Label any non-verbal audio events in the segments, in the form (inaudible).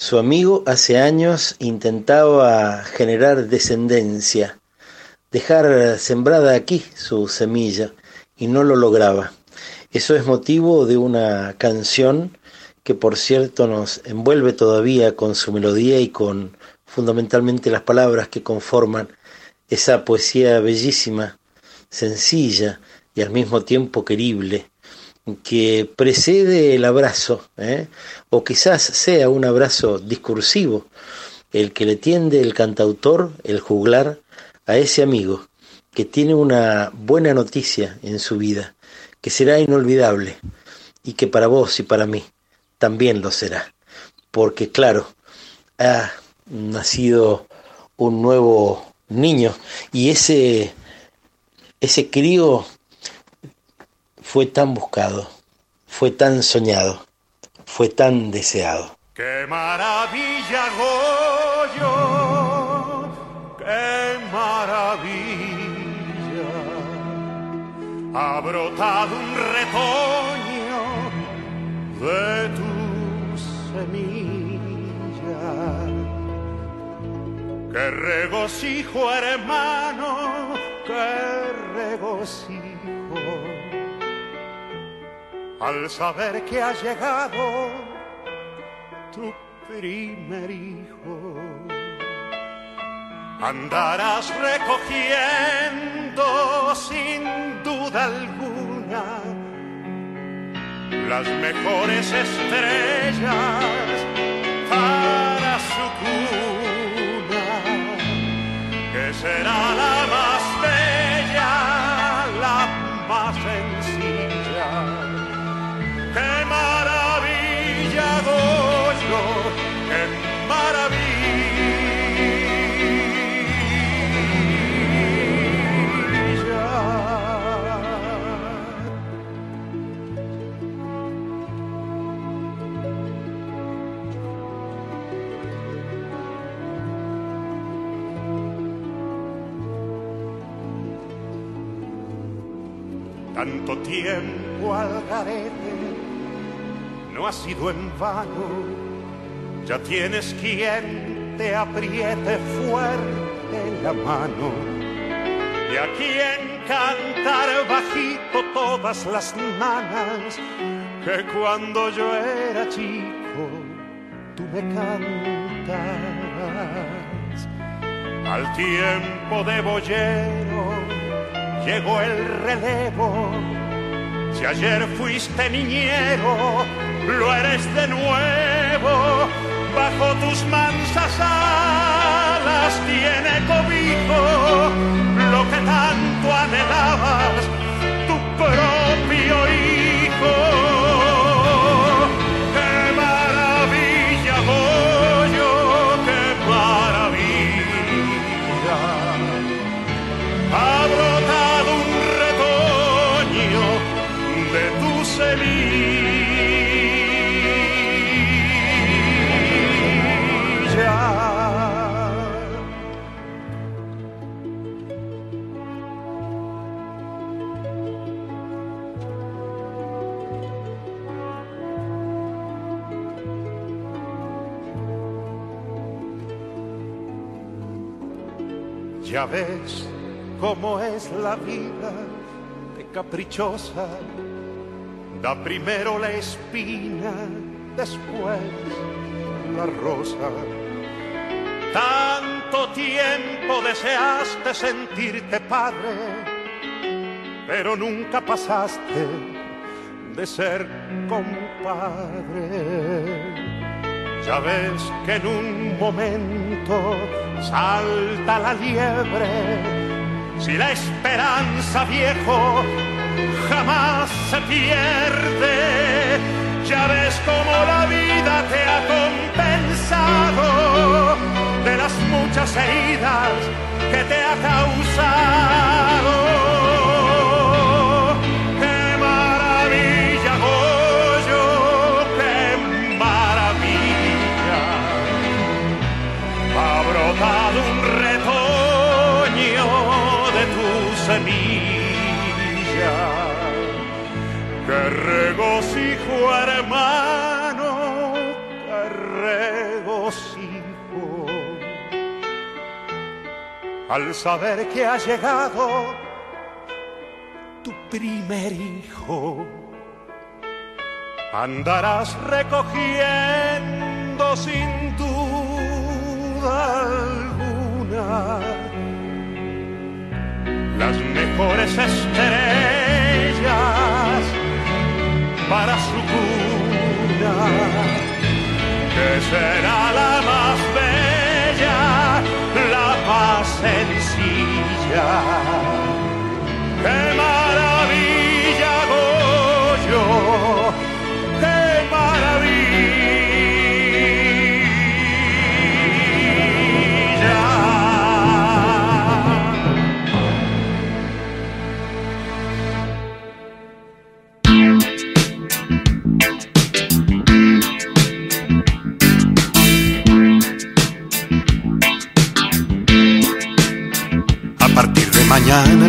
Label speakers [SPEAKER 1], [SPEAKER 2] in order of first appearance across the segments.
[SPEAKER 1] Su amigo hace años intentaba generar descendencia, dejar sembrada aquí su semilla y no lo lograba. Eso es motivo de una canción que por cierto nos envuelve todavía con su melodía y con fundamentalmente las palabras que conforman esa poesía bellísima, sencilla y al mismo tiempo querible, que precede el abrazo, ¿eh? o quizás sea un abrazo discursivo, el que le tiende el cantautor, el juglar, a ese amigo que tiene una buena noticia en su vida, que será inolvidable y que para vos y para mí también lo será, porque claro, ha nacido un nuevo niño y ese ese crío fue tan buscado, fue tan soñado, fue tan deseado.
[SPEAKER 2] ¡Qué maravilla, Goyo! ¡Qué maravilla! Ha brotado un retoño de tu semilla. ¡Qué regocijo, hermano! ¡Qué regocijo! Al saber que ha llegado tu primer hijo. Andarás recogiendo sin duda alguna las mejores estrellas para su cuna, que será la más tiempo al garete no ha sido en vano. Ya tienes quien te apriete fuerte la mano. Y a quien bajito todas las manas, que cuando yo era chico tú me cantas. Al tiempo de boyero llegó el relevo. Si ayer fuiste niñero, lo eres de nuevo. Bajo tus mansas alas tiene cobijo lo que tanto anhelabas, tu propio hijo. Ya ves cómo es la vida de caprichosa. Da primero la espina, después la rosa. Tanto tiempo deseaste sentirte padre, pero nunca pasaste de ser compadre. Ya ves que en un momento salta la liebre. Si la esperanza, viejo, jamás se pierde. Ya ves cómo la vida te ha compensado de las muchas heridas que te ha causado. Regocijo, hermano, te regocijo. Al saber que ha llegado tu primer hijo, andarás recogiendo sin duda alguna las mejores estrellas para su cuna, que será la más bella, la más sencilla.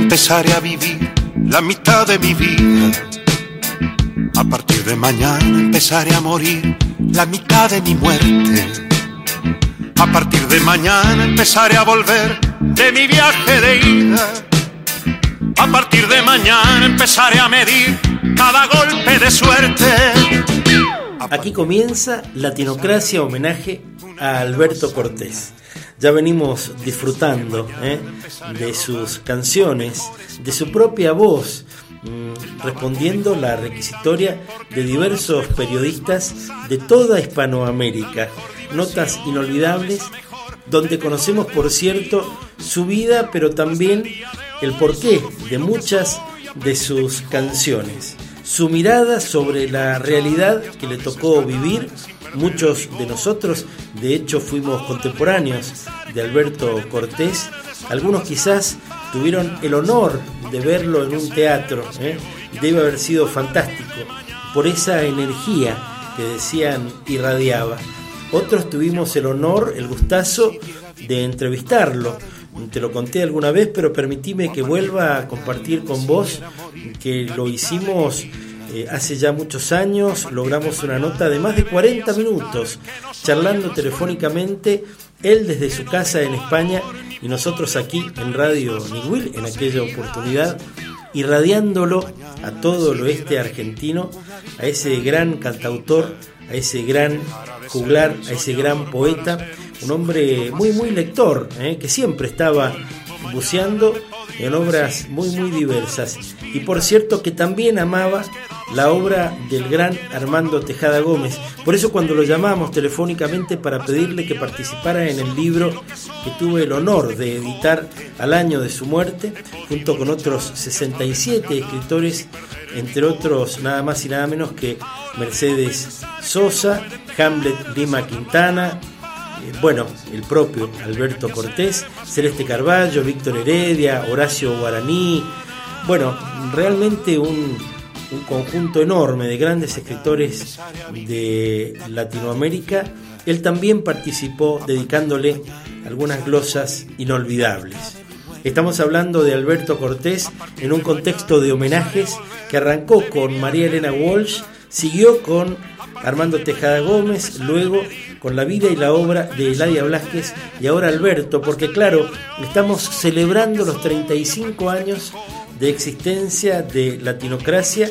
[SPEAKER 2] Empezaré a vivir la mitad de mi vida. A partir de mañana empezaré a morir la mitad de mi muerte. A partir de mañana empezaré a volver de mi viaje de ida. A partir de mañana empezaré a medir cada golpe de suerte.
[SPEAKER 1] Aquí comienza Latinocracia homenaje a Alberto Cortés. Ya venimos disfrutando ¿eh? de sus canciones, de su propia voz, mm, respondiendo la requisitoria de diversos periodistas de toda Hispanoamérica. Notas inolvidables donde conocemos, por cierto, su vida, pero también el porqué de muchas de sus canciones. Su mirada sobre la realidad que le tocó vivir. Muchos de nosotros, de hecho, fuimos contemporáneos de Alberto Cortés. Algunos quizás tuvieron el honor de verlo en un teatro. ¿eh? Debe haber sido fantástico por esa energía que decían irradiaba. Otros tuvimos el honor, el gustazo de entrevistarlo. Te lo conté alguna vez, pero permitime que vuelva a compartir con vos que lo hicimos eh, hace ya muchos años. Logramos una nota de más de 40 minutos, charlando telefónicamente, él desde su casa en España y nosotros aquí en Radio Niguil en aquella oportunidad, irradiándolo a todo el oeste argentino, a ese gran cantautor, a ese gran juglar, a ese gran poeta, un hombre muy, muy lector, ¿eh? que siempre estaba buceando en obras muy, muy diversas. Y por cierto que también amaba la obra del gran Armando Tejada Gómez. Por eso cuando lo llamamos telefónicamente para pedirle que participara en el libro que tuve el honor de editar al año de su muerte, junto con otros 67 escritores, entre otros nada más y nada menos que Mercedes Sosa, Hamlet Lima Quintana, bueno, el propio Alberto Cortés, Celeste Carballo, Víctor Heredia, Horacio Guaraní, bueno, realmente un, un conjunto enorme de grandes escritores de Latinoamérica. Él también participó dedicándole algunas glosas inolvidables. Estamos hablando de Alberto Cortés en un contexto de homenajes que arrancó con María Elena Walsh, siguió con Armando Tejada Gómez, luego con la vida y la obra de Eladia Blasquez y ahora Alberto, porque claro, estamos celebrando los 35 años de existencia de Latinocracia,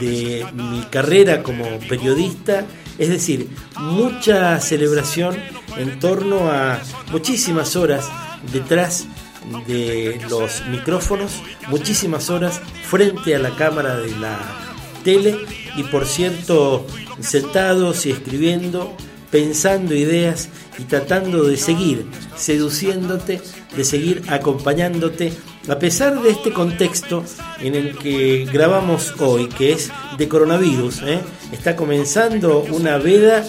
[SPEAKER 1] de mi carrera como periodista, es decir, mucha celebración en torno a muchísimas horas detrás de los micrófonos, muchísimas horas frente a la cámara de la tele y por cierto sentados y escribiendo, pensando ideas y tratando de seguir seduciéndote, de seguir acompañándote, a pesar de este contexto en el que grabamos hoy, que es de coronavirus. ¿eh? Está comenzando una veda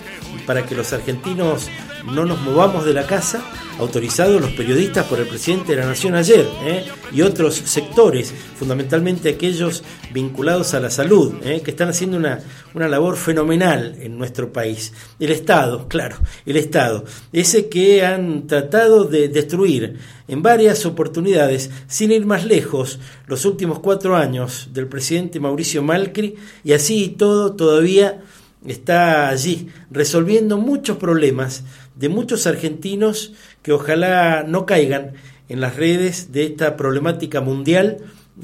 [SPEAKER 1] para que los argentinos no nos movamos de la casa, autorizados los periodistas por el presidente de la Nación ayer, ¿eh? y otros sectores, fundamentalmente aquellos vinculados a la salud, ¿eh? que están haciendo una, una labor fenomenal en nuestro país. El Estado, claro, el Estado, ese que han tratado de destruir en varias oportunidades, sin ir más lejos, los últimos cuatro años del presidente Mauricio Malcri, y así y todo todavía está allí resolviendo muchos problemas de muchos argentinos que ojalá no caigan en las redes de esta problemática mundial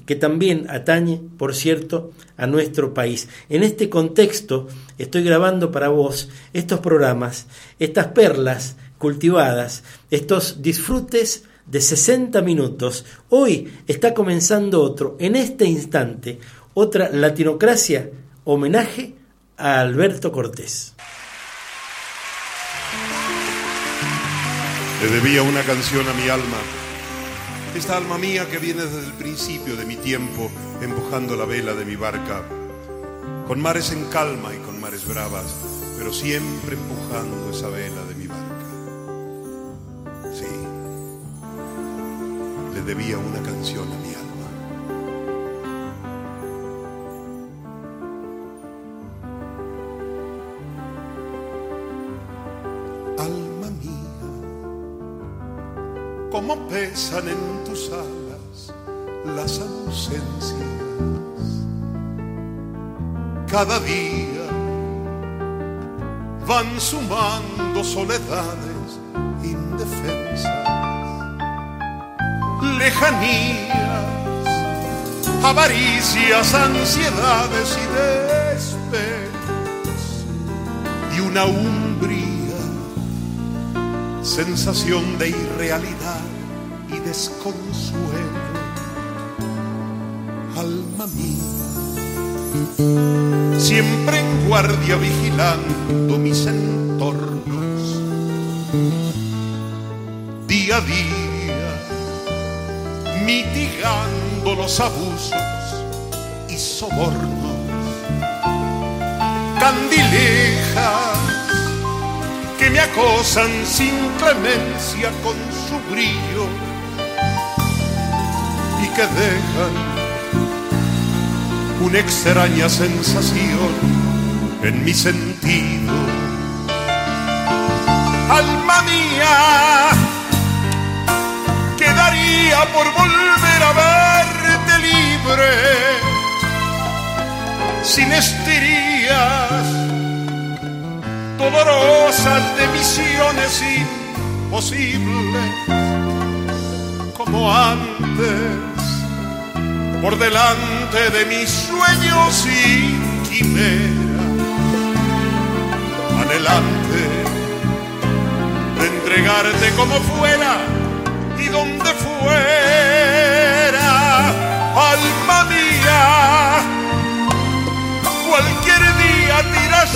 [SPEAKER 1] que también atañe, por cierto, a nuestro país. En este contexto estoy grabando para vos estos programas, estas perlas cultivadas, estos disfrutes de 60 minutos. Hoy está comenzando otro, en este instante, otra Latinocracia, homenaje a Alberto Cortés.
[SPEAKER 3] Le debía una canción a mi alma esta alma mía que viene desde el principio de mi tiempo empujando la vela de mi barca, con mares en calma y con mares bravas, pero siempre empujando esa vela de mi barca. Sí, le debía una canción a mi alma. Cómo pesan en tus alas las ausencias. Cada día van sumando soledades indefensas, lejanías, avaricias, ansiedades y despeos y una umbría sensación de irrealidad desconsuelo. Alma mía, siempre en guardia vigilando mis entornos, día a día, mitigando los abusos y sobornos, candilejas que me acosan sin clemencia con su brillo que dejan una extraña sensación en mi sentido. Alma mía, quedaría por volver a verte libre, sin estirías dolorosas de visiones imposibles, como antes, por delante de mis sueños y quimeras, anhelante de entregarte como fuera y donde fuera, alma mía, cualquier día tiras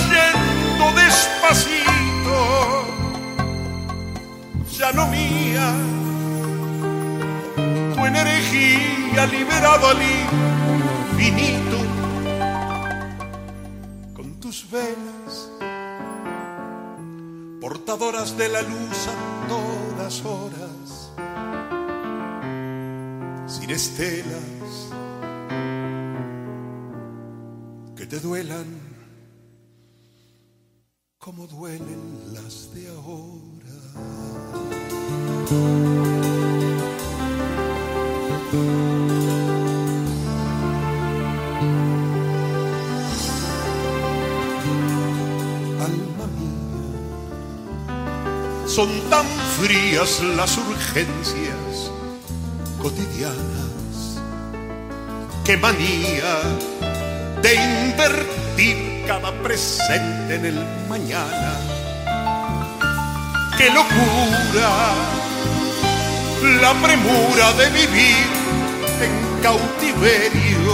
[SPEAKER 3] despacito, ya no mía, tu energía liberado al infinito, con tus velas, portadoras de la luz a todas horas, sin estelas que te duelan como duelen las de ahora. Son tan frías las urgencias cotidianas. Qué manía de invertir cada presente en el mañana. ¡Qué locura! La premura de vivir en cautiverio.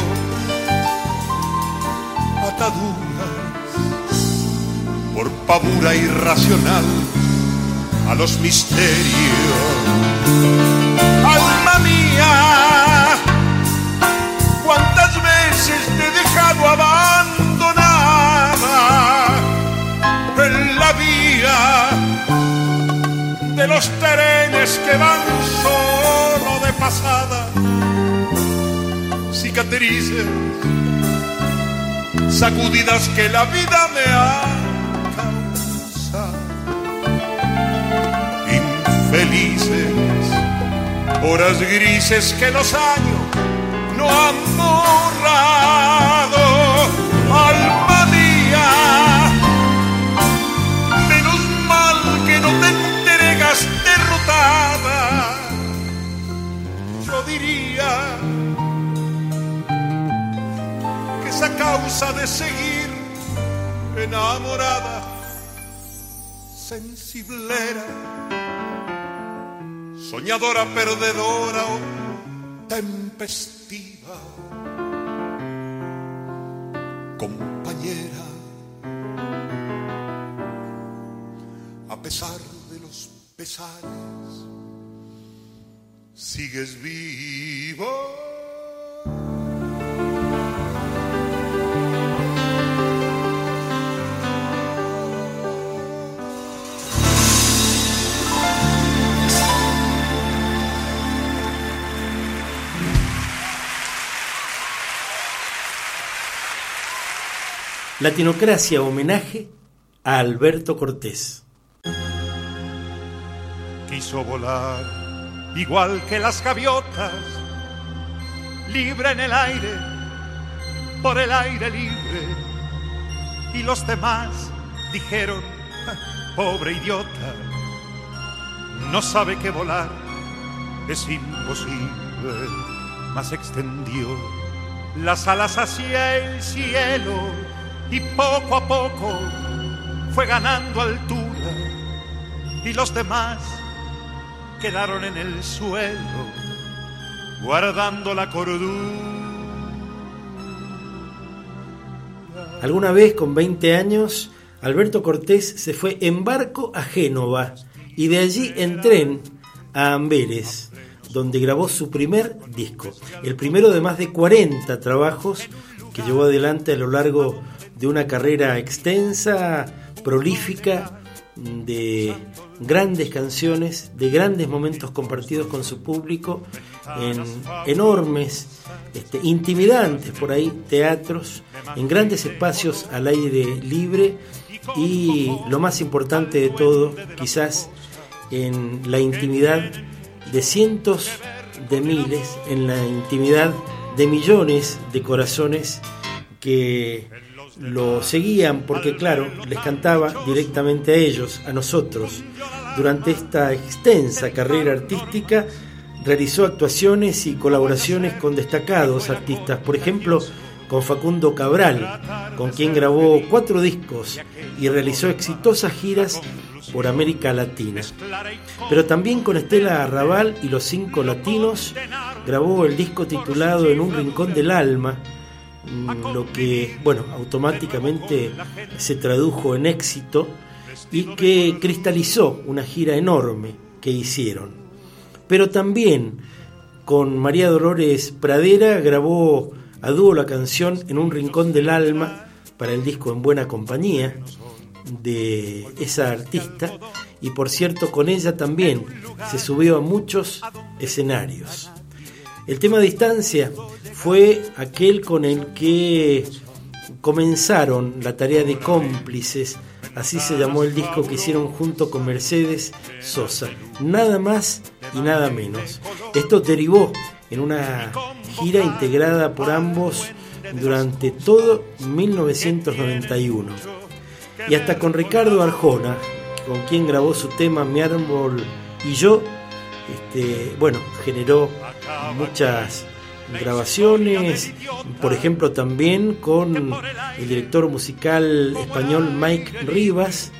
[SPEAKER 3] Ataduras por pavura irracional a los misterios. Alma mía, cuántas veces te he dejado abajo vía de los trenes que van solo de pasada, cicatrices, sacudidas que la vida me ha horas grises que los años no han borrado. Alma mía, menos mal que no te entregas derrotada. Yo diría que esa
[SPEAKER 2] causa de seguir enamorada sensiblera soñadora, perdedora o tempestiva, compañera, a pesar de los pesares, sigues vivo.
[SPEAKER 1] Latinocracia homenaje a Alberto Cortés.
[SPEAKER 2] Quiso volar igual que las gaviotas, libre en el aire, por el aire libre. Y los demás dijeron, pobre idiota, no sabe que volar es imposible, mas extendió las alas hacia el cielo y poco a poco fue ganando altura y los demás quedaron en el suelo guardando la cordura.
[SPEAKER 1] Alguna vez con 20 años, Alberto Cortés se fue en barco a Génova y de allí en tren a Amberes, donde grabó su primer disco, el primero de más de 40 trabajos que llevó adelante a lo largo de una carrera extensa, prolífica, de grandes canciones, de grandes momentos compartidos con su público, en enormes, este, intimidantes por ahí teatros, en grandes espacios al aire libre y lo más importante de todo, quizás en la intimidad de cientos de miles, en la intimidad de millones de corazones que lo seguían porque, claro, les cantaba directamente a ellos, a nosotros. Durante esta extensa carrera artística realizó actuaciones y colaboraciones con destacados artistas, por ejemplo, con Facundo Cabral, con quien grabó cuatro discos y realizó exitosas giras por América Latina. Pero también con Estela Arrabal y los cinco latinos grabó el disco titulado En un rincón del alma, lo que, bueno, automáticamente se tradujo en éxito y que cristalizó una gira enorme que hicieron. Pero también con María Dolores Pradera grabó a dúo la canción En un rincón del alma para el disco En buena compañía de esa artista y por cierto con ella también se subió a muchos escenarios. El tema Distancia fue aquel con el que comenzaron la tarea de cómplices, así se llamó el disco que hicieron junto con Mercedes Sosa, nada más y nada menos. Esto derivó en una gira integrada por ambos durante todo 1991. Y hasta con Ricardo Arjona, con quien grabó su tema Mi árbol y yo, este, bueno, generó muchas grabaciones, por ejemplo también con el director musical español Mike Rivas,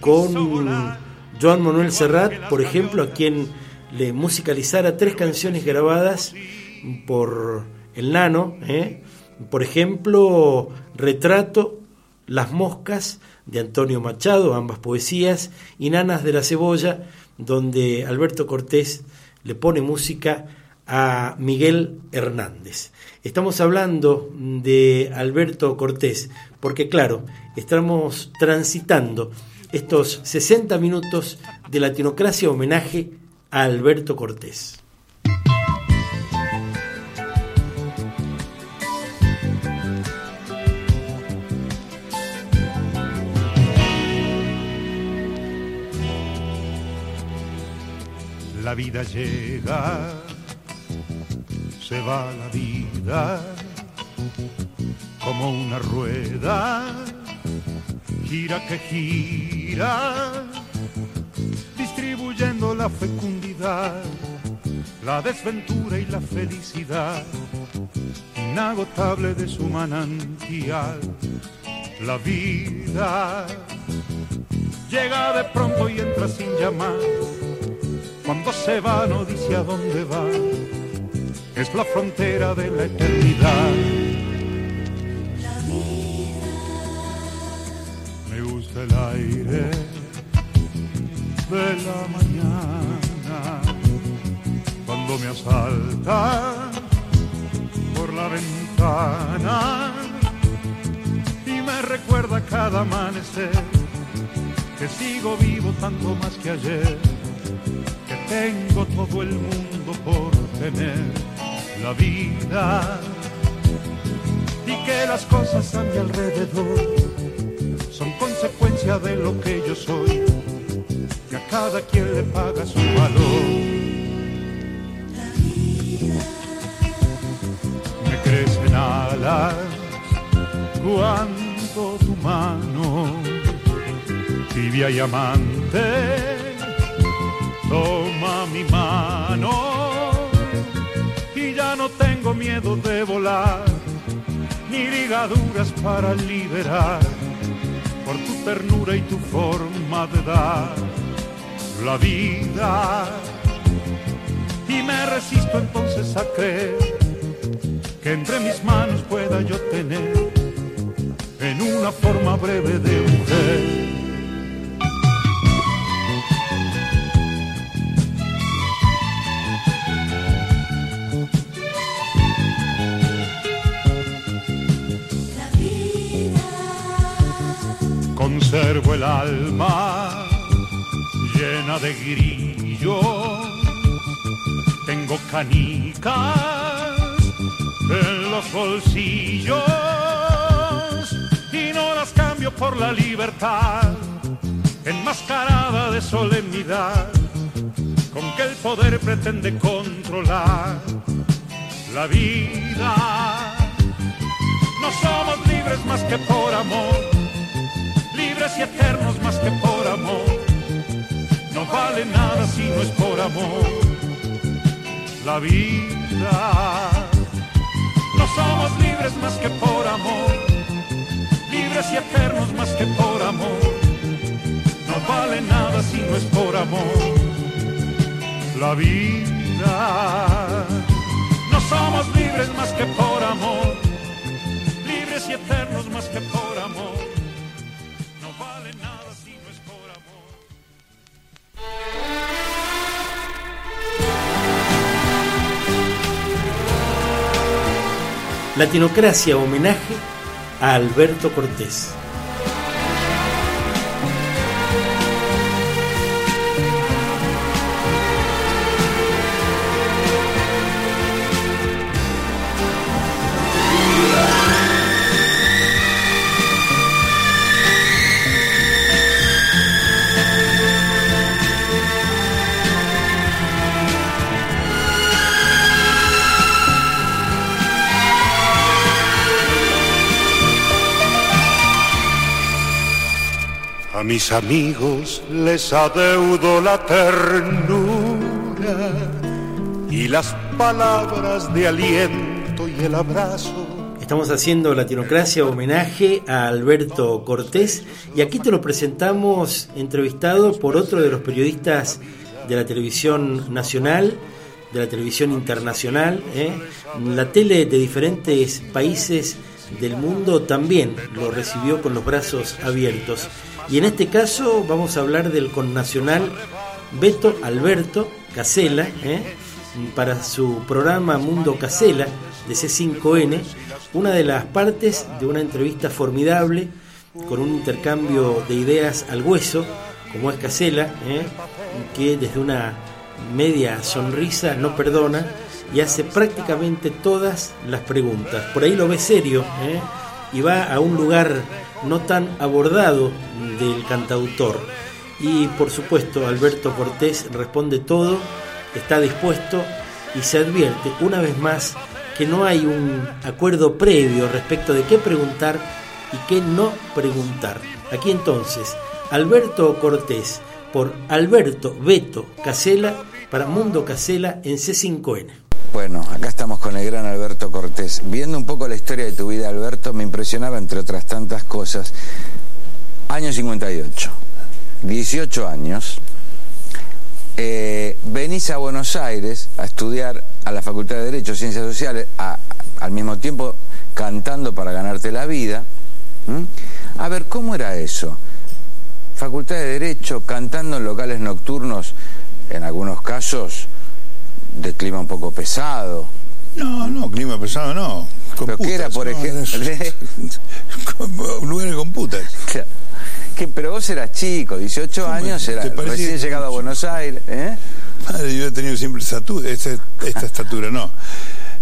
[SPEAKER 1] con Joan Manuel Serrat, por ejemplo, a quien le musicalizara tres canciones grabadas por el Nano, ¿eh? por ejemplo, Retrato, Las Moscas de Antonio Machado, ambas poesías, y Nanas de la Cebolla, donde Alberto Cortés le pone música a Miguel Hernández. Estamos hablando de Alberto Cortés, porque claro, estamos transitando estos 60 minutos de Latinocracia homenaje a Alberto Cortés.
[SPEAKER 2] La vida llega se va la vida como una rueda, gira que gira, distribuyendo la fecundidad, la desventura y la felicidad. inagotable de su manantial. La vida llega de pronto y entra sin llamar. Cuando se va no dice a dónde va. Es la frontera de la eternidad. La vida. Me gusta el aire de la mañana cuando me asalta por la ventana y me recuerda cada amanecer que sigo vivo tanto más que ayer, tengo todo el mundo por tener la vida y que las cosas a mi alrededor son consecuencia de lo que yo soy, que a cada quien le paga su valor. Me crecen alas cuando tu mano tibia y amante toma mi mano y ya no tengo miedo de volar ni ligaduras para liberar por tu ternura y tu forma de dar la vida. Y me resisto entonces a creer que entre mis manos pueda yo tener en una forma breve de mujer conservo el alma llena de grillos. Tengo canicas en los bolsillos y no las cambio por la libertad enmascarada de solemnidad con que el poder pretende controlar la vida. No somos libres más que por amor libres y eternos más que por amor. No vale nada si no es por amor. La vida. No somos libres más que por amor. Libres y eternos más que por amor. No vale nada si no es por amor. La vida. No somos libres más que por amor. Libres y eternos más que por amor.
[SPEAKER 1] Latinocracia homenaje a Alberto Cortés.
[SPEAKER 2] Mis amigos les adeudo la ternura y las palabras de aliento y el abrazo.
[SPEAKER 1] Estamos haciendo Latinocracia homenaje a Alberto Cortés y aquí te lo presentamos entrevistado por otro de los periodistas de la televisión nacional, de la televisión internacional, ¿eh? la tele de diferentes países del mundo también lo recibió con los brazos abiertos. Y en este caso vamos a hablar del connacional Beto Alberto Casela, ¿eh? para su programa Mundo Casela de C5N, una de las partes de una entrevista formidable con un intercambio de ideas al hueso, como es Casela, ¿eh? que desde una media sonrisa no perdona y hace prácticamente todas las preguntas. Por ahí lo ve serio ¿eh? Y va a un lugar no tan abordado del cantautor. Y por supuesto Alberto Cortés responde todo, está dispuesto y se advierte una vez más que no hay un acuerdo previo respecto de qué preguntar y qué no preguntar. Aquí entonces, Alberto Cortés por Alberto Beto Casela para Mundo Casela en C5N.
[SPEAKER 4] Bueno, acá estamos con el gran Alberto Cortés. Viendo un poco la historia de tu vida, Alberto, me impresionaba, entre otras tantas cosas, año 58, 18 años, eh, venís a Buenos Aires a estudiar a la Facultad de Derecho, Ciencias Sociales, al mismo tiempo cantando para ganarte la vida. A ver, ¿cómo era eso? Facultad de Derecho, cantando en locales nocturnos, en algunos casos de clima un poco pesado.
[SPEAKER 5] No, no, clima pesado no.
[SPEAKER 4] ¿Pero qué era, por ejemplo? (laughs)
[SPEAKER 5] Lugares con putas.
[SPEAKER 4] pero vos eras chico, 18 años, era recién llegado a Buenos Aires. ¿eh?
[SPEAKER 5] Madre, yo he tenido siempre estatura, esta, estatura, no.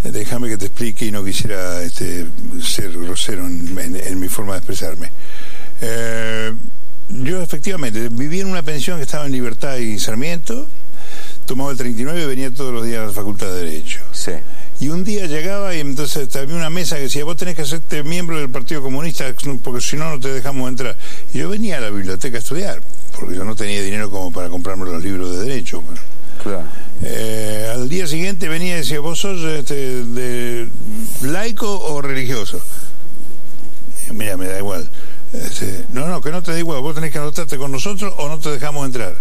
[SPEAKER 5] Déjame que te explique y no quisiera este, ser grosero en, mi forma de expresarme. Eh, yo efectivamente viví en una pensión que estaba en Libertad y Sarmiento, tomaba el 39 y venía todos los días a la Facultad de Derecho.
[SPEAKER 4] Sí.
[SPEAKER 5] Y un día llegaba y entonces había una mesa que decía, vos tenés que hacerte miembro del Partido Comunista porque si no, no te dejamos entrar. Y yo venía a la biblioteca a estudiar, porque yo no tenía dinero como para comprarme los libros de Derecho. Pues.
[SPEAKER 4] Claro.
[SPEAKER 5] Eh, al día siguiente venía y decía, ¿vos sos este, de laico o religioso? Mira, me da igual. Este, no, no, que no te da igual, vos tenés que anotarte con nosotros o no te dejamos entrar.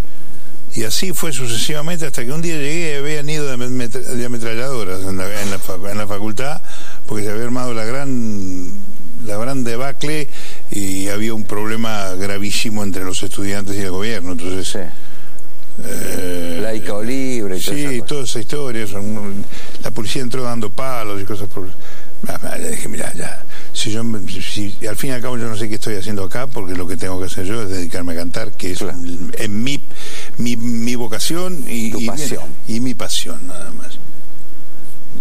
[SPEAKER 5] Y así fue sucesivamente hasta que un día llegué y habían ido de, ametralladoras en la, en, la, facultad porque se había armado la gran, la gran debacle y había un problema gravísimo entre los estudiantes y el gobierno. Entonces,
[SPEAKER 4] sí. Eh, laica o libre.
[SPEAKER 5] sí, toda esa historia. La policía entró dando palos y cosas por... Le dije, mira, ya, si yo si, al fin y al cabo yo no sé qué estoy haciendo acá, porque lo que tengo que hacer yo es dedicarme a cantar, que es mi, mi, mi, vocación y, y, mi pasión nada más.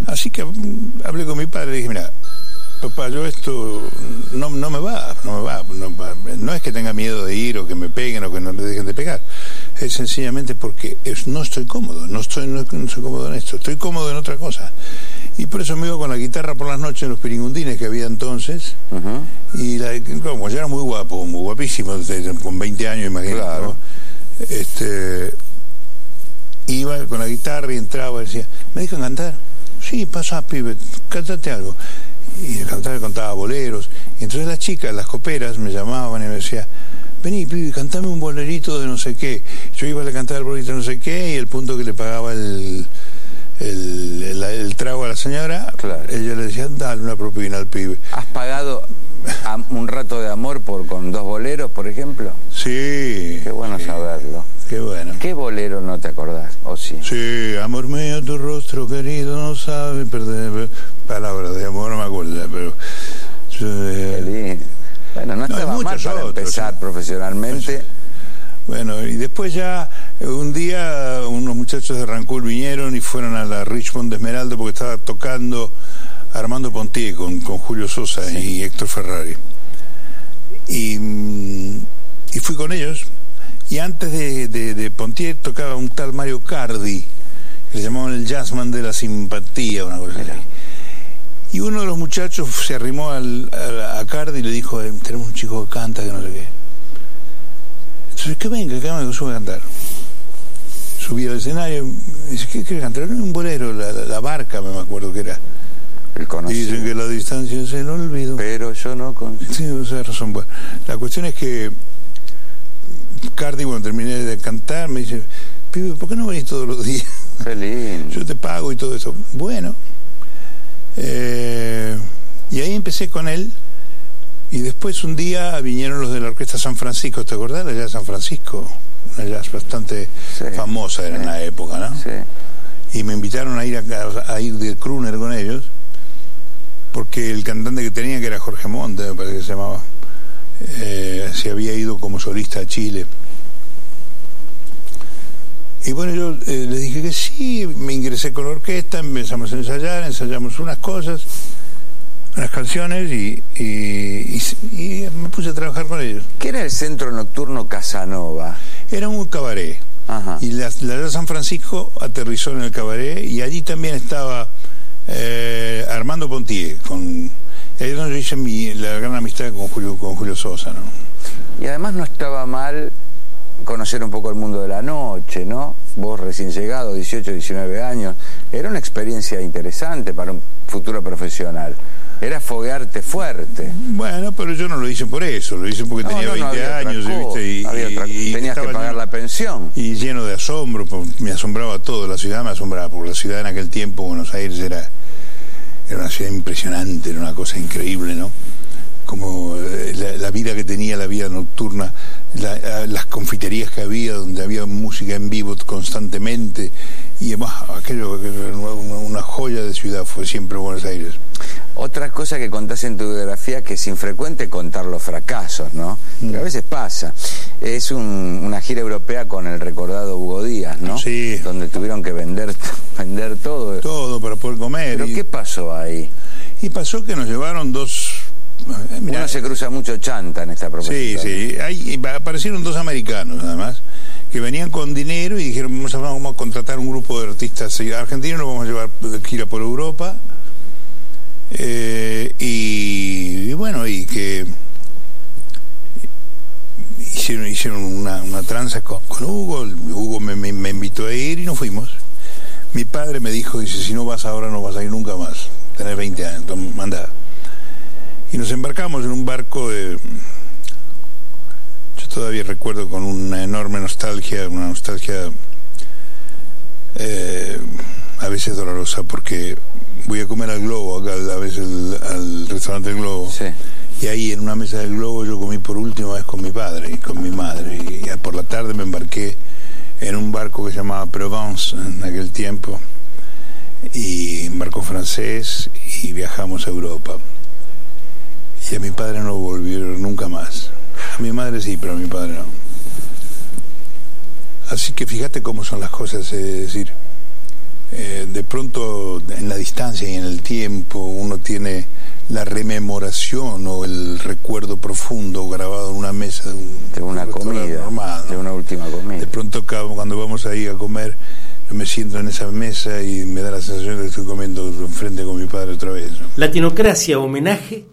[SPEAKER 5] Así que mm, hablé con mi padre y dije, mira, papá, yo esto no, no me va, no me va, no, es que tenga miedo de ir o que me peguen o que no me dejen de pegar, es sencillamente porque es, no estoy cómodo, no estoy, no, estoy cómodo en esto, estoy cómodo en otra cosa. Y por eso me iba con la guitarra por las noches en los piringundines que había entonces. Y la, como yo era muy guapo, muy guapísimo, con 20 años, imagínate. Este, iba con la guitarra y entraba y decía, ¿me dejan cantar? Sí, pasa, pibe, cántate algo. Y cantaba, contaba boleros. Y entonces las chicas, las coperas, me llamaban y me decían, vení, pibe, cantame un bolerito de no sé qué. Yo iba a cantar el bolerito de no sé qué y el punto que le pagaba el el, trago a la señora, ella le decía, dale una propina al pibe.
[SPEAKER 4] ¿Has pagado un rato de amor por con dos boleros, por ejemplo?
[SPEAKER 5] Sí.
[SPEAKER 4] Qué bueno saberlo.
[SPEAKER 5] Qué bueno.
[SPEAKER 4] ¿Qué bolero no te acordás? ¿O sí?
[SPEAKER 5] Sí, amor mío, tu rostro querido no sabe perder. Palabras de amor, no me acuerdo, pero.
[SPEAKER 4] Eh, bueno, no, estaba mal para empezar profesionalmente.
[SPEAKER 5] Bueno, y después ya un día unos muchachos de Rancul vinieron y fueron a la Richmond de Esmeralda porque estaba tocando Armando Pontier con, Julio Sosa y Héctor Ferrari. Y, y, fui con ellos. Y antes de, de, Pontier tocaba un tal Mario Cardi, que le llamaban el jazzman de la simpatía, una cosa así. Y uno de los muchachos se arrimó al, a, Cardi y le dijo, eh, tenemos un chico que canta, que no sé qué. Entonces, que venga, que venga, que suba a cantar. Subí al escenario, y dice, ¿qué quiere cantar? Un bolero, la, barca, me acuerdo que era.
[SPEAKER 4] El
[SPEAKER 5] Dicen que la distancia es el olvido.
[SPEAKER 4] Pero yo no consigo.
[SPEAKER 5] Sí, o sea, razón. Bueno, la cuestión es que Cardi, cuando terminé de cantar, me dice, pibe, ¿por qué no venís todos los días?
[SPEAKER 4] Qué (laughs)
[SPEAKER 5] Yo te pago y todo eso. Bueno. Eh, y ahí empecé con él y después un día vinieron los de la Orquesta San Francisco, ¿te acordás? La jazz San Francisco, una jazz bastante famosa en la época, ¿no?
[SPEAKER 4] Sí.
[SPEAKER 5] Y me invitaron a ir a, ir de crooner con ellos, porque el cantante que tenía, que era Jorge Monte, me parece que se llamaba, eh, se había ido como solista a Chile. Y bueno, yo eh, le dije que sí, me ingresé con la orquesta, empezamos a ensayar, ensayamos unas cosas unas canciones y, me puse a trabajar con ellos.
[SPEAKER 4] ¿Qué era el centro nocturno Casanova?
[SPEAKER 5] Era un cabaret. Y la, de San Francisco aterrizó en el cabaret y allí también estaba eh, Armando Pontier. Con, ahí es donde yo hice mi, la gran amistad con Julio, con Julio Sosa. ¿no?
[SPEAKER 4] Y además no estaba mal conocer un poco el mundo de la noche, ¿no? vos recién llegado, 18, 19 años, era una experiencia interesante para un futuro profesional. Era foguearte fuerte.
[SPEAKER 5] Bueno, pero yo no lo hice por eso, lo hice porque
[SPEAKER 4] No,
[SPEAKER 5] tenía
[SPEAKER 4] no, no,
[SPEAKER 5] 20
[SPEAKER 4] había otra
[SPEAKER 5] años
[SPEAKER 4] cosa,
[SPEAKER 5] ¿viste? y,
[SPEAKER 4] otra- tenías que pagar
[SPEAKER 5] lleno-
[SPEAKER 4] la pensión.
[SPEAKER 5] Y lleno de asombro, me asombraba todo, la ciudad me asombraba, porque la ciudad en aquel tiempo, Buenos Aires, era, era una ciudad impresionante, era una cosa increíble, ¿no? Como eh, la, la vida que tenía, la vida nocturna, la- las confiterías que había, donde había música en vivo constantemente, y además aquello una, joya de ciudad fue siempre Buenos Aires.
[SPEAKER 4] Otra cosa que contás en tu biografía que es infrecuente contar los fracasos, ¿no?
[SPEAKER 5] Mm.
[SPEAKER 4] Que a veces pasa. Es un- una gira europea con el recordado Hugo Díaz, ¿no?
[SPEAKER 5] Sí.
[SPEAKER 4] Donde tuvieron que vender, (laughs) vender todo.
[SPEAKER 5] Todo para poder comer.
[SPEAKER 4] ¿Pero
[SPEAKER 5] y,
[SPEAKER 4] qué pasó ahí?
[SPEAKER 5] y pasó que nos llevaron dos... eh, mirá,
[SPEAKER 4] Uno se cruza mucho chanta en esta propuesta.
[SPEAKER 5] Sí, sí. Aparecieron dos americanos, nada más, que venían con dinero y dijeron, vamos a, vamos a contratar un grupo de artistas argentinos, nos vamos a llevar de gira por Europa. Eh, y, y bueno, y que hicieron, hicieron una, una tranza con, con Hugo, Hugo me, me- me invitó a ir y nos fuimos. Mi padre me dijo, dice, si no vas ahora no vas a ir nunca más, tenés 20 años, toma, anda. Y nos embarcamos en un barco de, yo todavía recuerdo con una enorme nostalgia, una nostalgia eh, a veces dolorosa, porque voy a comer al Globo, acá, a veces al, al restaurante del Globo.
[SPEAKER 4] Sí.
[SPEAKER 5] Y ahí en una mesa del Globo yo comí por última vez con mi padre y con mi madre. Y por la tarde me embarqué en un barco que se llamaba Provence en aquel tiempo. Y un barco francés y viajamos a Europa. Y a mi padre no volvió nunca más. A mi madre sí, pero a mi padre no. Así que fíjate cómo son las cosas, es decir, eh, de pronto en la distancia y en el tiempo uno tiene la rememoración o el recuerdo profundo grabado en una mesa de, un,
[SPEAKER 4] De una
[SPEAKER 5] un
[SPEAKER 4] comida.
[SPEAKER 5] normal, ¿no?
[SPEAKER 4] De una última comida.
[SPEAKER 5] De pronto cuando vamos ahí a comer, yo me siento en esa mesa y me da la sensación de que estoy comiendo enfrente con mi padre otra vez. ¿no?
[SPEAKER 1] Latinocracia, homenaje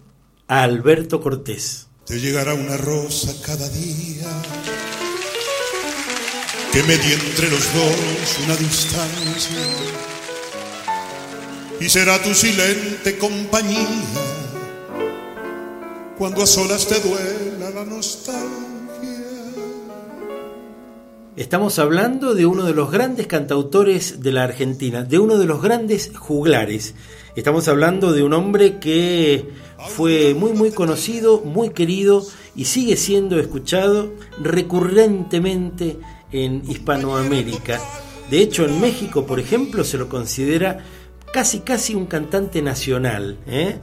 [SPEAKER 1] a Alberto Cortés.
[SPEAKER 2] Te llegará una rosa cada día que medie entre los dos una distancia y será tu silente compañía cuando a solas te duela la nostalgia.
[SPEAKER 1] Estamos hablando de uno de los grandes cantautores de la Argentina, de uno de los grandes juglares. Estamos hablando de un hombre que fue muy muy conocido, muy querido y sigue siendo escuchado recurrentemente en Hispanoamérica. De hecho, en México, por ejemplo, se lo considera casi casi un cantante nacional. ¿eh?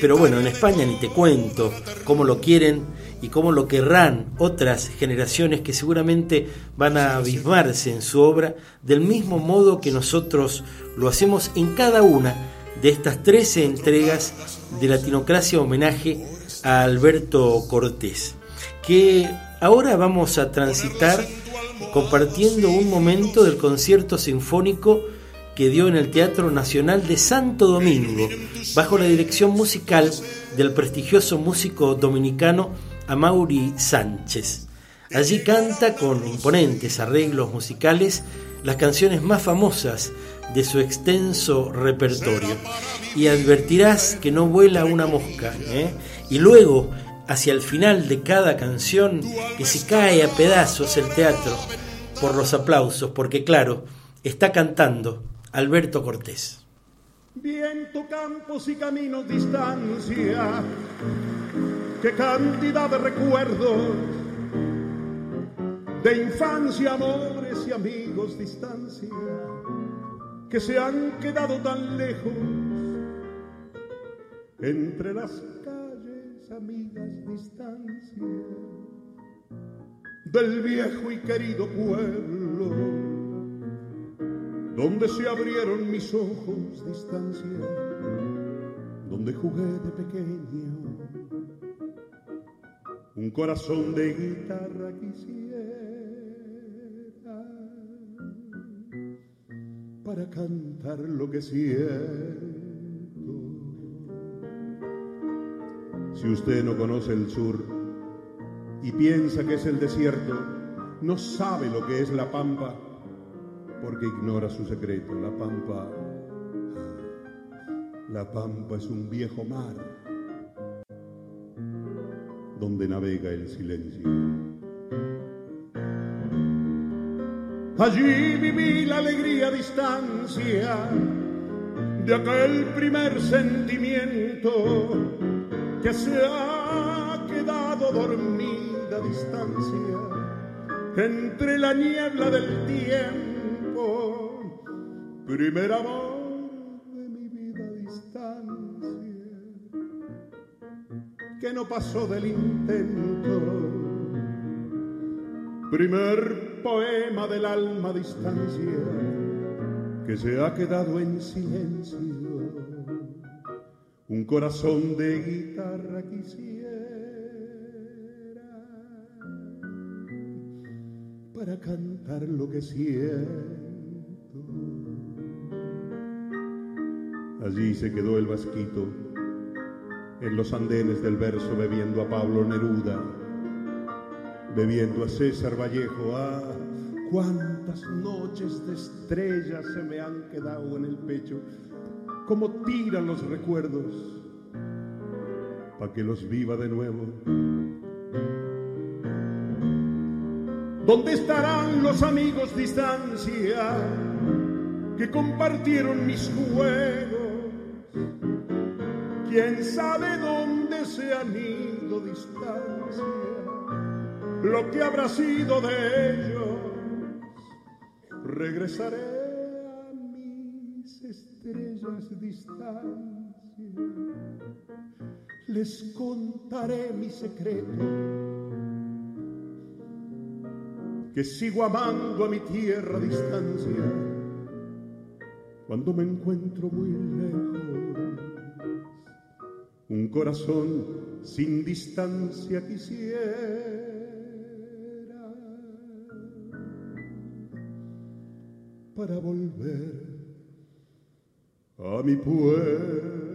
[SPEAKER 1] Pero bueno, en España ni te cuento cómo lo quieren y cómo lo querrán otras generaciones que seguramente van a abismarse en su obra del mismo modo que nosotros lo hacemos en cada una de estas 13 entregas de Latinocracia homenaje a Alberto Cortés, que ahora vamos a transitar compartiendo un momento del concierto sinfónico que dio en el Teatro Nacional de Santo Domingo, bajo la dirección musical del prestigioso músico dominicano Amaury Sánchez. Allí canta con imponentes arreglos musicales las canciones más famosas de su extenso repertorio. Y advertirás que no vuela una mosca. ¿eh? Y luego, hacia el final de cada canción, que se cae a pedazos el teatro por los aplausos, porque claro, está cantando Alberto Cortés.
[SPEAKER 3] Viento, campos y caminos, distancia, qué cantidad de recuerdos, de infancia, amores y amigos, distancia, que se han quedado tan lejos, entre las calles, amigas, distancia, del viejo y querido pueblo donde se abrieron mis ojos distancia, donde jugué de pequeño, un corazón de guitarra quisiera para cantar lo que siento. Si usted no conoce el sur y piensa que es el desierto, no sabe lo que es la pampa porque ignora su secreto. La pampa, la pampa es un viejo mar donde navega el silencio. Allí viví la alegría a distancia de aquel primer sentimiento que se ha quedado dormida a distancia entre la niebla del tiempo. Primer amor de mi vida a distancia que no pasó del intento. Primer poema del alma distancia que se ha quedado en silencio. Un corazón de guitarra quisiera para cantar lo que siento. Allí se quedó el vasquito en los andenes del verso bebiendo a Pablo Neruda, bebiendo a César Vallejo. Ah, cuántas noches de estrellas se me han quedado en el pecho, como tiran los recuerdos, para que los viva de nuevo. ¿Dónde estarán los amigos distancia que compartieron mis juegos? ¿Quién sabe dónde se han ido distancia? Lo que habrá sido de ellos. Regresaré a mis estrellas distancia. Les contaré mi secreto. Que sigo amando a mi tierra a distancia. Cuando me encuentro muy lejos un corazón sin distancia quisiera para volver a mi pueblo.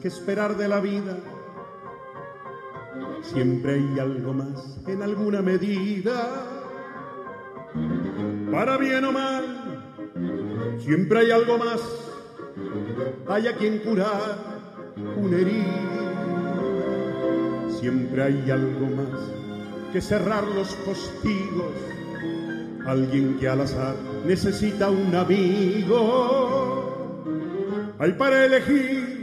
[SPEAKER 3] Que esperar de la vida. Siempre hay algo más en alguna medida. Para bien o mal, siempre hay algo más. Hay a quien curar una herida. Siempre hay algo más que cerrar los postigos. Alguien que al azar necesita un amigo hay para elegir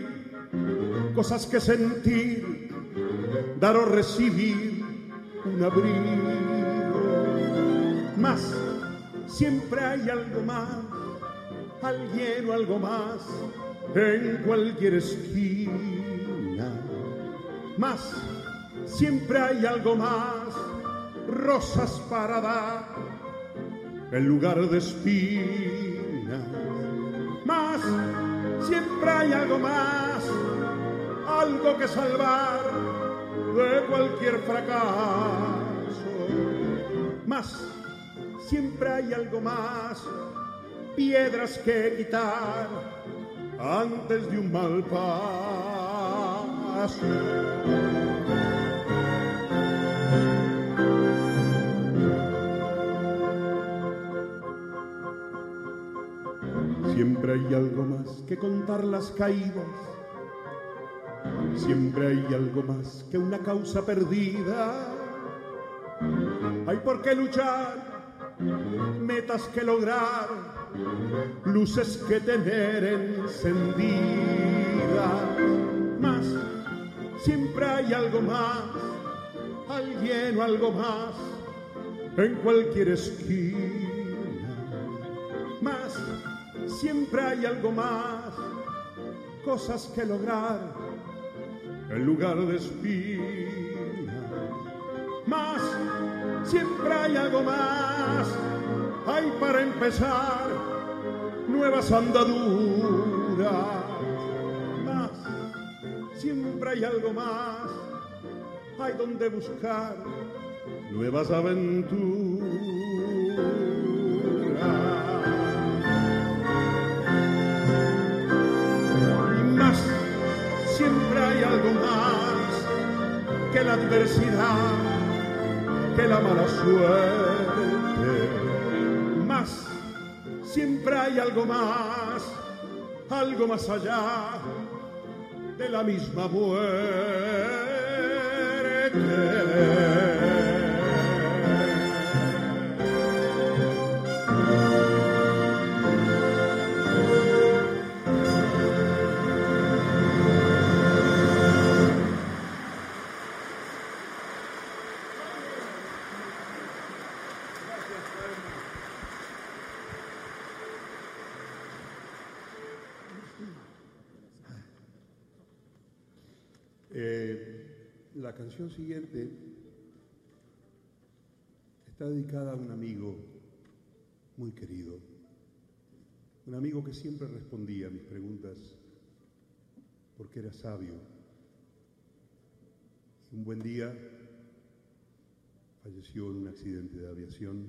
[SPEAKER 3] cosas que sentir, dar o recibir un abrigo. Más, siempre hay algo más, alguien o algo más en cualquier esquina. Más, siempre hay algo más, rosas para dar en lugar de espinas. Más, siempre hay algo más, algo que salvar de cualquier fracaso. Más, siempre hay algo más, piedras que quitar antes de un mal paso. Siempre hay algo más que contar las caídas. Siempre hay algo más que una causa perdida. Hay por qué luchar, metas que lograr, luces que tener encendidas. Más, siempre hay algo más, alguien o algo más en cualquier esquina. Más, siempre hay algo más, cosas que lograr en lugar de espina. Más, siempre hay algo más, hay para empezar nuevas andaduras. Más, siempre hay algo más, hay donde buscar nuevas aventuras. Algo más que la adversidad, que la mala suerte. Más, siempre hay algo más, algo más allá de la misma muerte. Canción siguiente está dedicada a un amigo muy querido, un amigo que siempre respondía a mis preguntas porque era sabio. Un buen día falleció en un accidente de aviación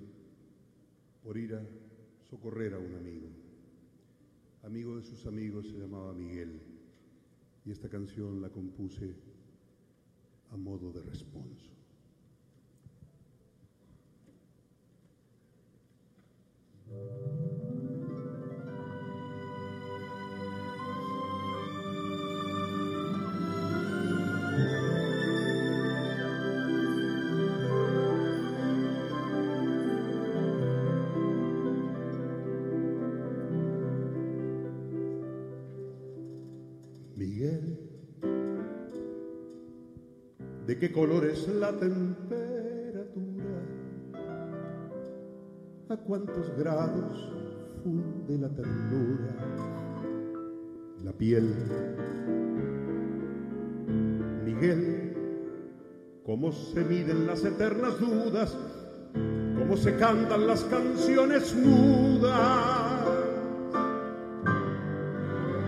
[SPEAKER 3] por ir a socorrer a un amigo. Amigo de sus amigos se llamaba Miguel y esta canción la compuse a modo de responso. ¿De qué color es la temperatura? ¿A cuántos grados funde la ternura? La piel. Miguel, ¿cómo se miden las eternas dudas? ¿Cómo se cantan las canciones mudas?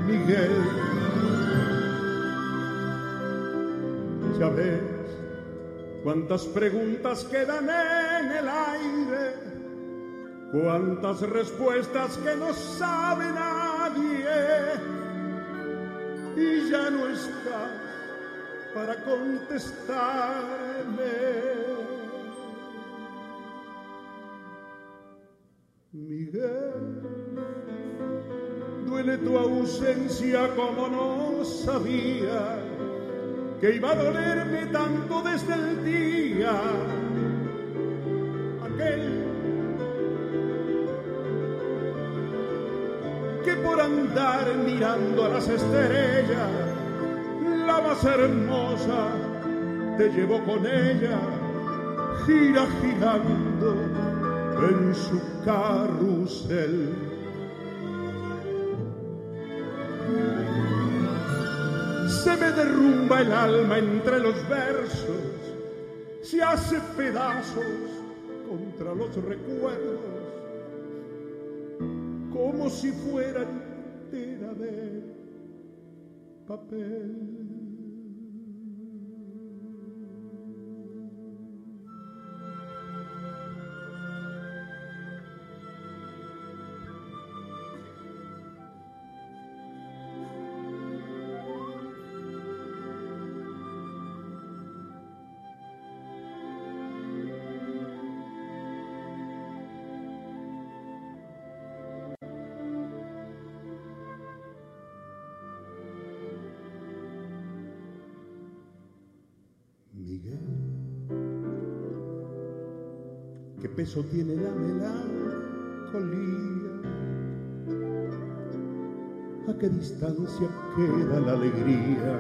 [SPEAKER 3] Miguel, ya ves cuántas preguntas quedan en el aire, cuántas respuestas que no sabe nadie y ya no estás para contestarme. Miguel, duele tu ausencia como no sabía que iba a dolerme tanto desde el día aquel que por andar mirando a las estrellas, la más hermosa te llevó con ella, gira girando en su carrusel. Derrumba el alma entre los versos, se hace pedazos contra los recuerdos, como si fuera entera de papel. Peso tiene la melancolía, a qué distancia queda la alegría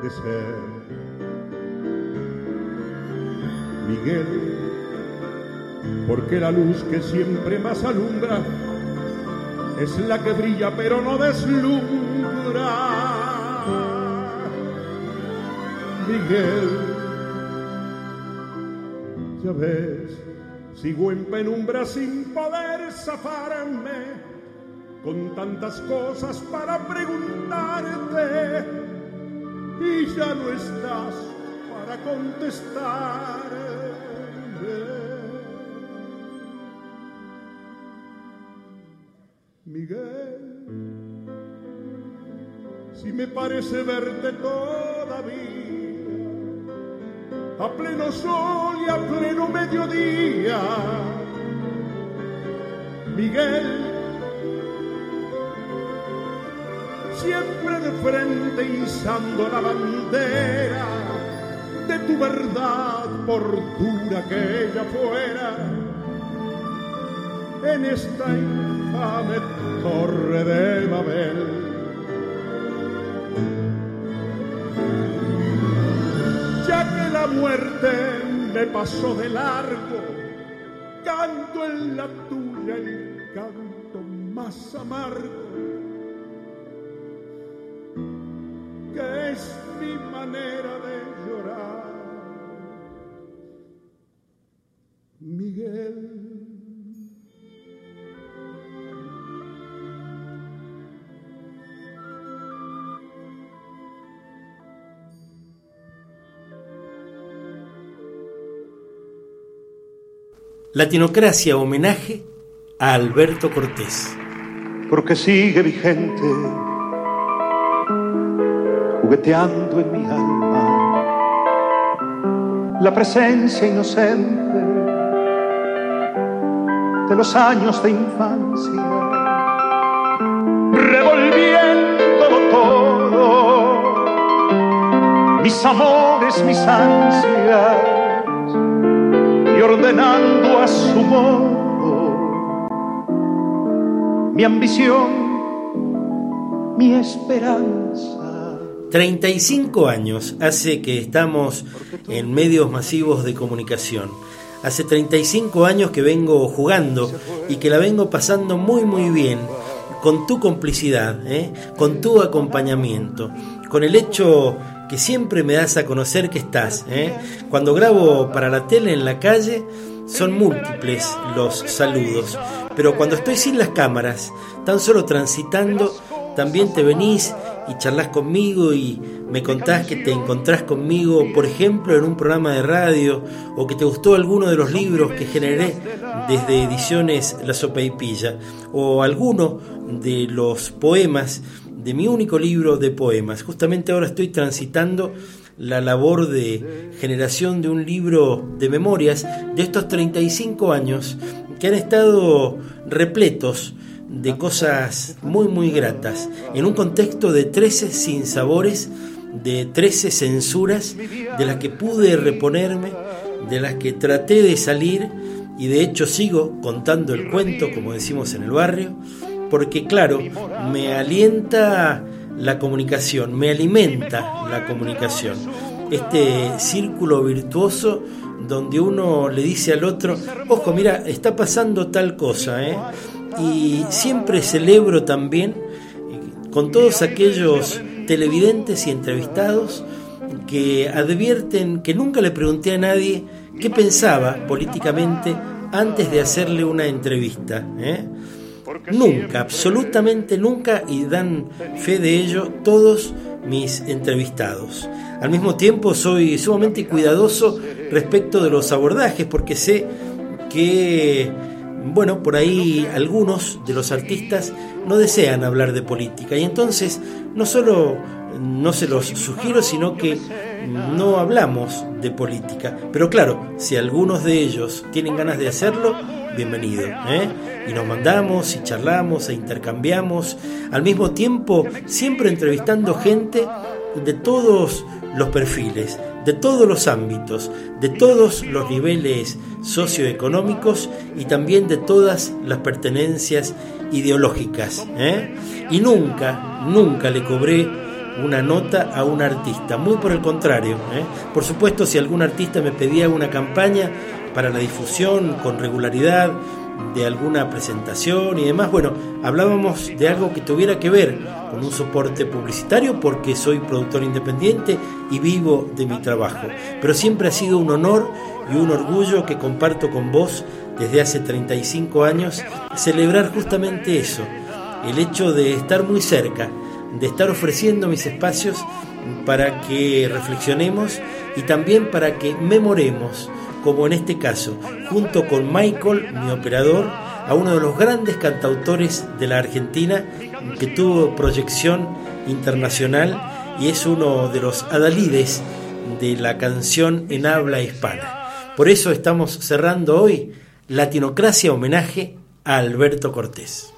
[SPEAKER 3] de ser. Miguel, porque la luz que siempre más alumbra es la que brilla pero no deslumbra. Miguel. Ves, sigo en penumbra sin poder zafarme con tantas cosas para preguntarte y ya no estás para contestarme. Miguel, si me parece verte todavía, a pleno sol y a pleno mediodía, Miguel, siempre de frente izando la bandera de tu verdad, por dura que ella fuera, en esta infame torre de Babel. Muerte me pasó de largo, canto en la tuya el canto más amargo que es mi manera de
[SPEAKER 1] Latinocracia homenaje a Alberto Cortés.
[SPEAKER 6] Porque sigue vigente jugueteando en mi alma la presencia inocente de los años de infancia, revolviéndolo todo, mis amores, mis ansias, ordenando a su modo mi ambición, mi esperanza
[SPEAKER 1] 35 años hace que estamos en medios masivos de comunicación. Hace 35 años que vengo jugando y que la vengo pasando muy muy bien con tu complicidad, ¿eh? con tu acompañamiento, con el hecho que siempre me das a conocer que estás. ¿eh? Cuando grabo para la tele en la calle son múltiples los saludos, pero cuando estoy sin las cámaras, tan solo transitando, también te venís y charlas conmigo y me contás que te encontrás conmigo, por ejemplo, en un programa de radio o que te gustó alguno de los libros que generé desde ediciones La Sopa y Pilla o alguno de los poemas de mi único libro de poemas. Justamente ahora estoy transitando la labor de generación de un libro de memorias de estos 35 años que han estado repletos de cosas muy muy gratas, en un contexto de 13 sinsabores, de 13 censuras, de las que pude reponerme, de las que traté de salir y de hecho sigo contando el cuento, como decimos en el barrio, porque claro, me alienta la comunicación, me alimenta la comunicación. Este círculo virtuoso donde uno le dice al otro, ojo, mira, está pasando tal cosa, ¿eh? y siempre celebro también eh, con todos aquellos televidentes y entrevistados que advierten que nunca le pregunté a nadie qué pensaba políticamente antes de hacerle una entrevista. ¿eh? Nunca, absolutamente nunca, y dan fe de ello todos mis entrevistados. Al mismo tiempo soy sumamente cuidadoso respecto de los abordajes porque sé que bueno, por ahí algunos de los artistas no desean hablar de política y entonces no solo no se los sugiero, sino que no hablamos de política. Pero claro, si algunos de ellos tienen ganas de hacerlo, bienvenido. ¿eh? Y nos mandamos y charlamos e intercambiamos, al mismo tiempo siempre entrevistando gente de todos los perfiles, de todos los ámbitos, de todos los niveles socioeconómicos y también de todas las pertenencias ideológicas. ¿eh? Y nunca, nunca le cobré una nota a un artista, muy por el contrario. ¿eh? Por supuesto, si algún artista me pedía una campaña para la difusión con regularidad de alguna presentación y demás, bueno, hablábamos de algo que tuviera que ver con un soporte publicitario porque soy productor independiente y vivo de mi trabajo. Pero siempre ha sido un honor y un orgullo que comparto con vos desde hace 35 años celebrar justamente eso, el hecho de estar muy cerca, de estar ofreciendo mis espacios para que reflexionemos y también para que memoremos como en este caso, junto con Michael, mi operador, a uno de los grandes cantautores de la Argentina que tuvo proyección internacional y es uno de los adalides de la canción en habla hispana. Por eso estamos cerrando hoy Latinocracia homenaje a Alberto Cortés.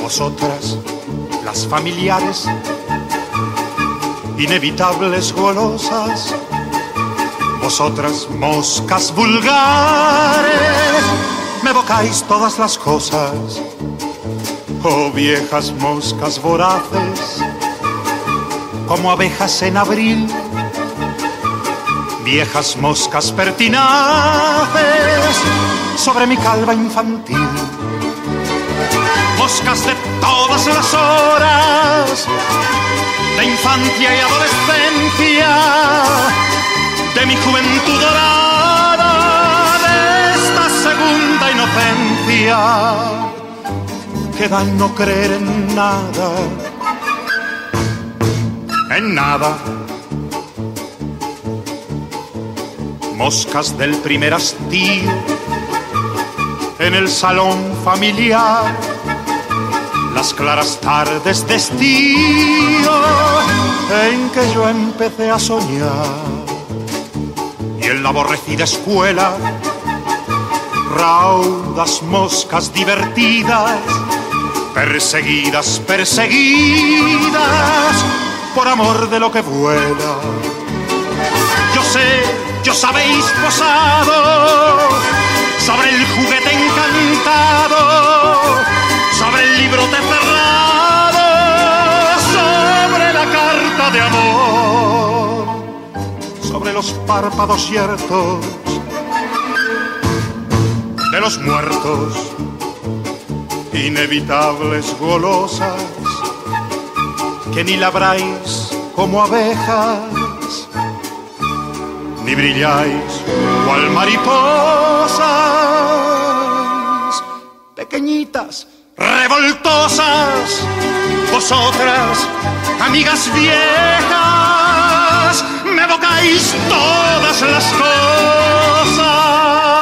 [SPEAKER 2] Vosotras, las familiares, inevitables golosas, vosotras moscas vulgares, me evocáis todas las cosas, oh viejas moscas voraces, como abejas en abril, viejas moscas pertinaces sobre mi calva infantil. Moscas de todas las horas, de infancia y adolescencia, de mi juventud dorada, de esta segunda inocencia, que da no creer en nada, en nada. Moscas del primer hastío en el salón familiar claras tardes de estío en que yo empecé a soñar. Y en la aborrecida escuela raudas moscas divertidas perseguidas perseguidas por amor de lo que vuela. Yo sé yo sabéis posado sobre el juguete encantado sobre el libro de cerrado, sobre la carta de amor, sobre los párpados ciertos de los muertos, inevitables golosas, que ni labráis como abejas, ni brilláis cual mariposas pequeñitas revoltosas, vosotras, amigas viejas, me evocáis todas las cosas